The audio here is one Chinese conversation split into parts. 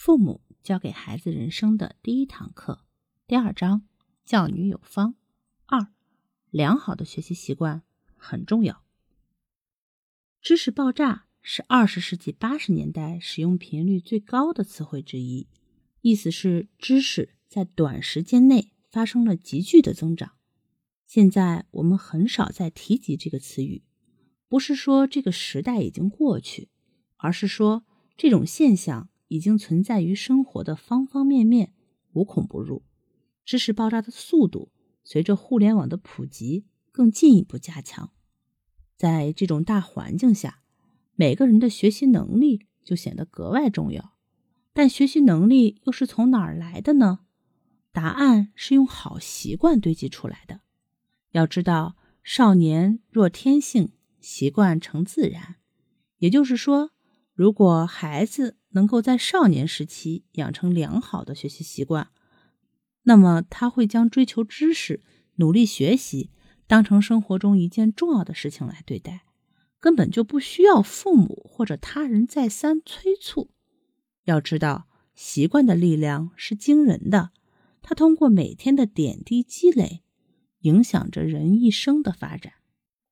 父母教给孩子人生的第一堂课，第二章教女有方。二，良好的学习习惯很重要。知识爆炸是二十世纪八十年代使用频率最高的词汇之一，意思是知识在短时间内发生了急剧的增长。现在我们很少再提及这个词语，不是说这个时代已经过去，而是说这种现象。已经存在于生活的方方面面，无孔不入。知识爆炸的速度随着互联网的普及更进一步加强。在这种大环境下，每个人的学习能力就显得格外重要。但学习能力又是从哪儿来的呢？答案是用好习惯堆积出来的。要知道，少年若天性，习惯成自然。也就是说，如果孩子，能够在少年时期养成良好的学习习惯，那么他会将追求知识、努力学习当成生活中一件重要的事情来对待，根本就不需要父母或者他人再三催促。要知道，习惯的力量是惊人的，它通过每天的点滴积累，影响着人一生的发展。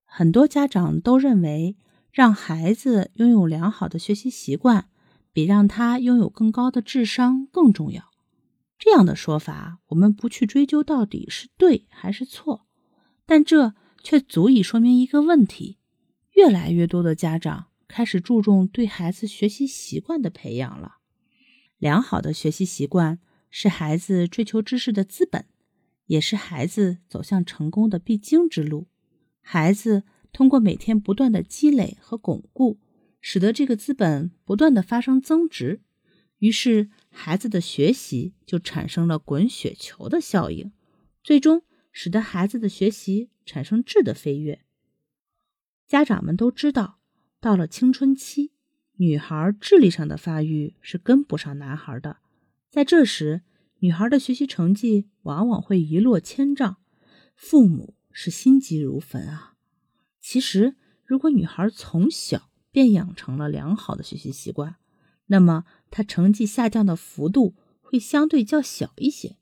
很多家长都认为，让孩子拥有良好的学习习惯。比让他拥有更高的智商更重要。这样的说法，我们不去追究到底是对还是错，但这却足以说明一个问题：越来越多的家长开始注重对孩子学习习惯的培养了。良好的学习习惯是孩子追求知识的资本，也是孩子走向成功的必经之路。孩子通过每天不断的积累和巩固。使得这个资本不断的发生增值，于是孩子的学习就产生了滚雪球的效应，最终使得孩子的学习产生质的飞跃。家长们都知道，到了青春期，女孩智力上的发育是跟不上男孩的，在这时，女孩的学习成绩往往会一落千丈，父母是心急如焚啊。其实，如果女孩从小，便养成了良好的学习习惯，那么她成绩下降的幅度会相对较小一些，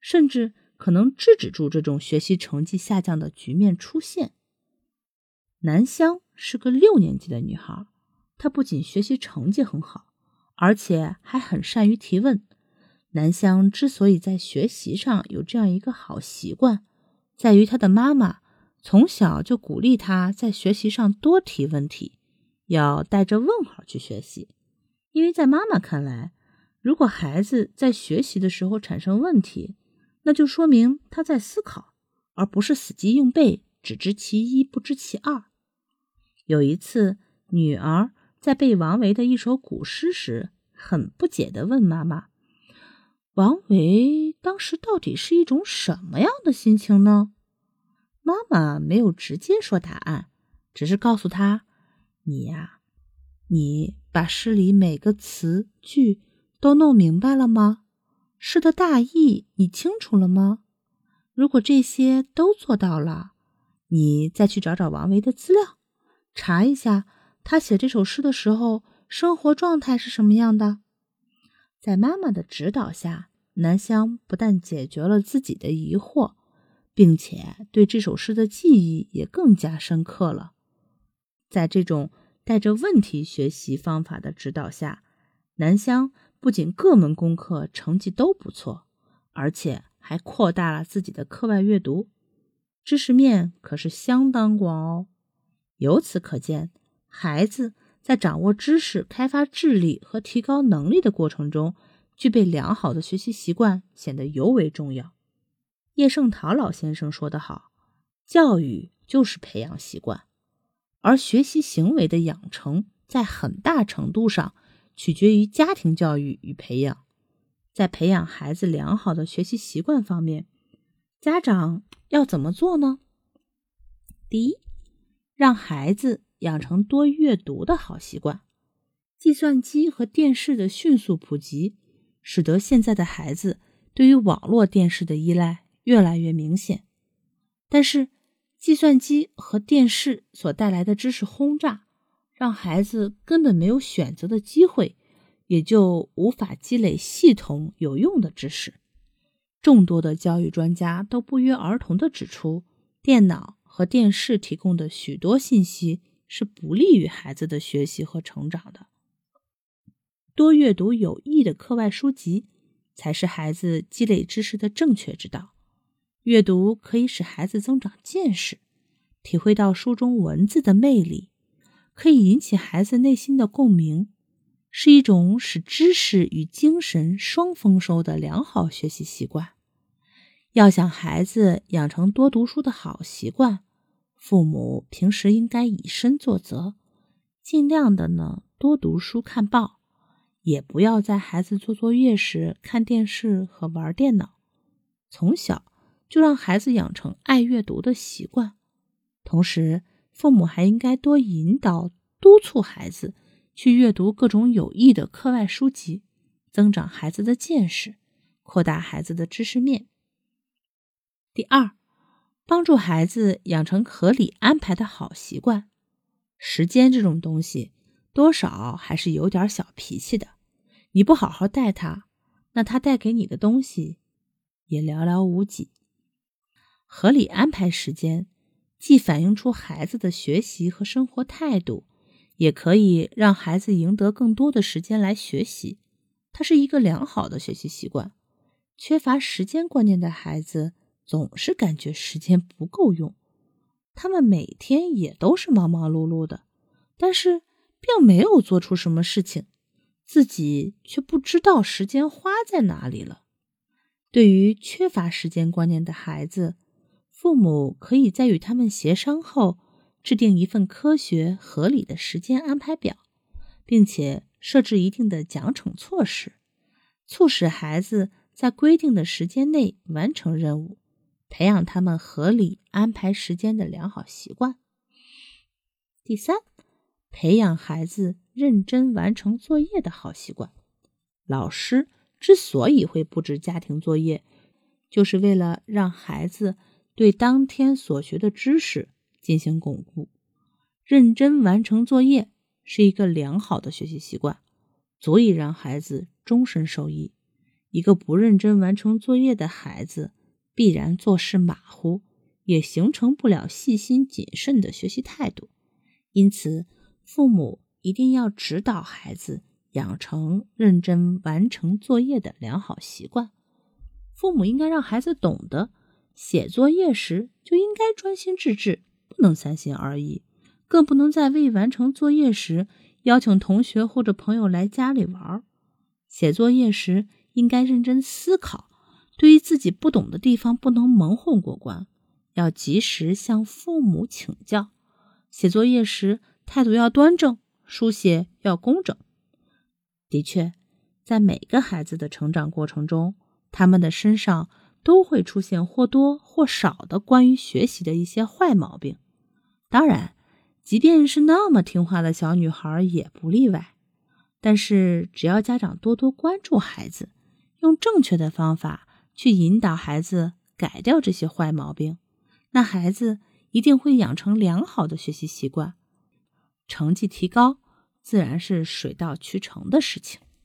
甚至可能制止住这种学习成绩下降的局面出现。南湘是个六年级的女孩，她不仅学习成绩很好，而且还很善于提问。南湘之所以在学习上有这样一个好习惯，在于她的妈妈从小就鼓励他在学习上多提问题。要带着问号去学习，因为在妈妈看来，如果孩子在学习的时候产生问题，那就说明他在思考，而不是死记硬背，只知其一不知其二。有一次，女儿在背王维的一首古诗时，很不解地问妈妈：“王维当时到底是一种什么样的心情呢？”妈妈没有直接说答案，只是告诉他。你呀，你把诗里每个词句都弄明白了吗？诗的大意你清楚了吗？如果这些都做到了，你再去找找王维的资料，查一下他写这首诗的时候生活状态是什么样的。在妈妈的指导下，南湘不但解决了自己的疑惑，并且对这首诗的记忆也更加深刻了。在这种带着问题学习方法的指导下，南湘不仅各门功课成绩都不错，而且还扩大了自己的课外阅读，知识面可是相当广哦。由此可见，孩子在掌握知识、开发智力和提高能力的过程中，具备良好的学习习惯显得尤为重要。叶圣陶老先生说得好：“教育就是培养习惯。”而学习行为的养成，在很大程度上取决于家庭教育与培养。在培养孩子良好的学习习惯方面，家长要怎么做呢？第一，让孩子养成多阅读的好习惯。计算机和电视的迅速普及，使得现在的孩子对于网络电视的依赖越来越明显。但是，计算机和电视所带来的知识轰炸，让孩子根本没有选择的机会，也就无法积累系统有用的知识。众多的教育专家都不约而同地指出，电脑和电视提供的许多信息是不利于孩子的学习和成长的。多阅读有益的课外书籍，才是孩子积累知识的正确之道。阅读可以使孩子增长见识，体会到书中文字的魅力，可以引起孩子内心的共鸣。是一种使知识与精神双丰收的良好学习习惯。要想孩子养成多读书的好习惯，父母平时应该以身作则，尽量的呢多读书看报，也不要在孩子做作业时看电视和玩电脑。从小就让孩子养成爱阅读的习惯，同时父母还应该多引导、督促孩子。去阅读各种有益的课外书籍，增长孩子的见识，扩大孩子的知识面。第二，帮助孩子养成合理安排的好习惯。时间这种东西，多少还是有点小脾气的。你不好好带他，那他带给你的东西也寥寥无几。合理安排时间，既反映出孩子的学习和生活态度。也可以让孩子赢得更多的时间来学习，它是一个良好的学习习惯。缺乏时间观念的孩子总是感觉时间不够用，他们每天也都是忙忙碌碌的，但是并没有做出什么事情，自己却不知道时间花在哪里了。对于缺乏时间观念的孩子，父母可以在与他们协商后。制定一份科学合理的时间安排表，并且设置一定的奖惩措施，促使孩子在规定的时间内完成任务，培养他们合理安排时间的良好习惯。第三，培养孩子认真完成作业的好习惯。老师之所以会布置家庭作业，就是为了让孩子对当天所学的知识。进行巩固，认真完成作业是一个良好的学习习惯，足以让孩子终身受益。一个不认真完成作业的孩子，必然做事马虎，也形成不了细心谨慎的学习态度。因此，父母一定要指导孩子养成认真完成作业的良好习惯。父母应该让孩子懂得，写作业时就应该专心致志。不能三心二意，更不能在未完成作业时邀请同学或者朋友来家里玩。写作业时应该认真思考，对于自己不懂的地方不能蒙混过关，要及时向父母请教。写作业时态度要端正，书写要工整。的确，在每个孩子的成长过程中，他们的身上。都会出现或多或少的关于学习的一些坏毛病，当然，即便是那么听话的小女孩也不例外。但是，只要家长多多关注孩子，用正确的方法去引导孩子改掉这些坏毛病，那孩子一定会养成良好的学习习惯，成绩提高自然是水到渠成的事情。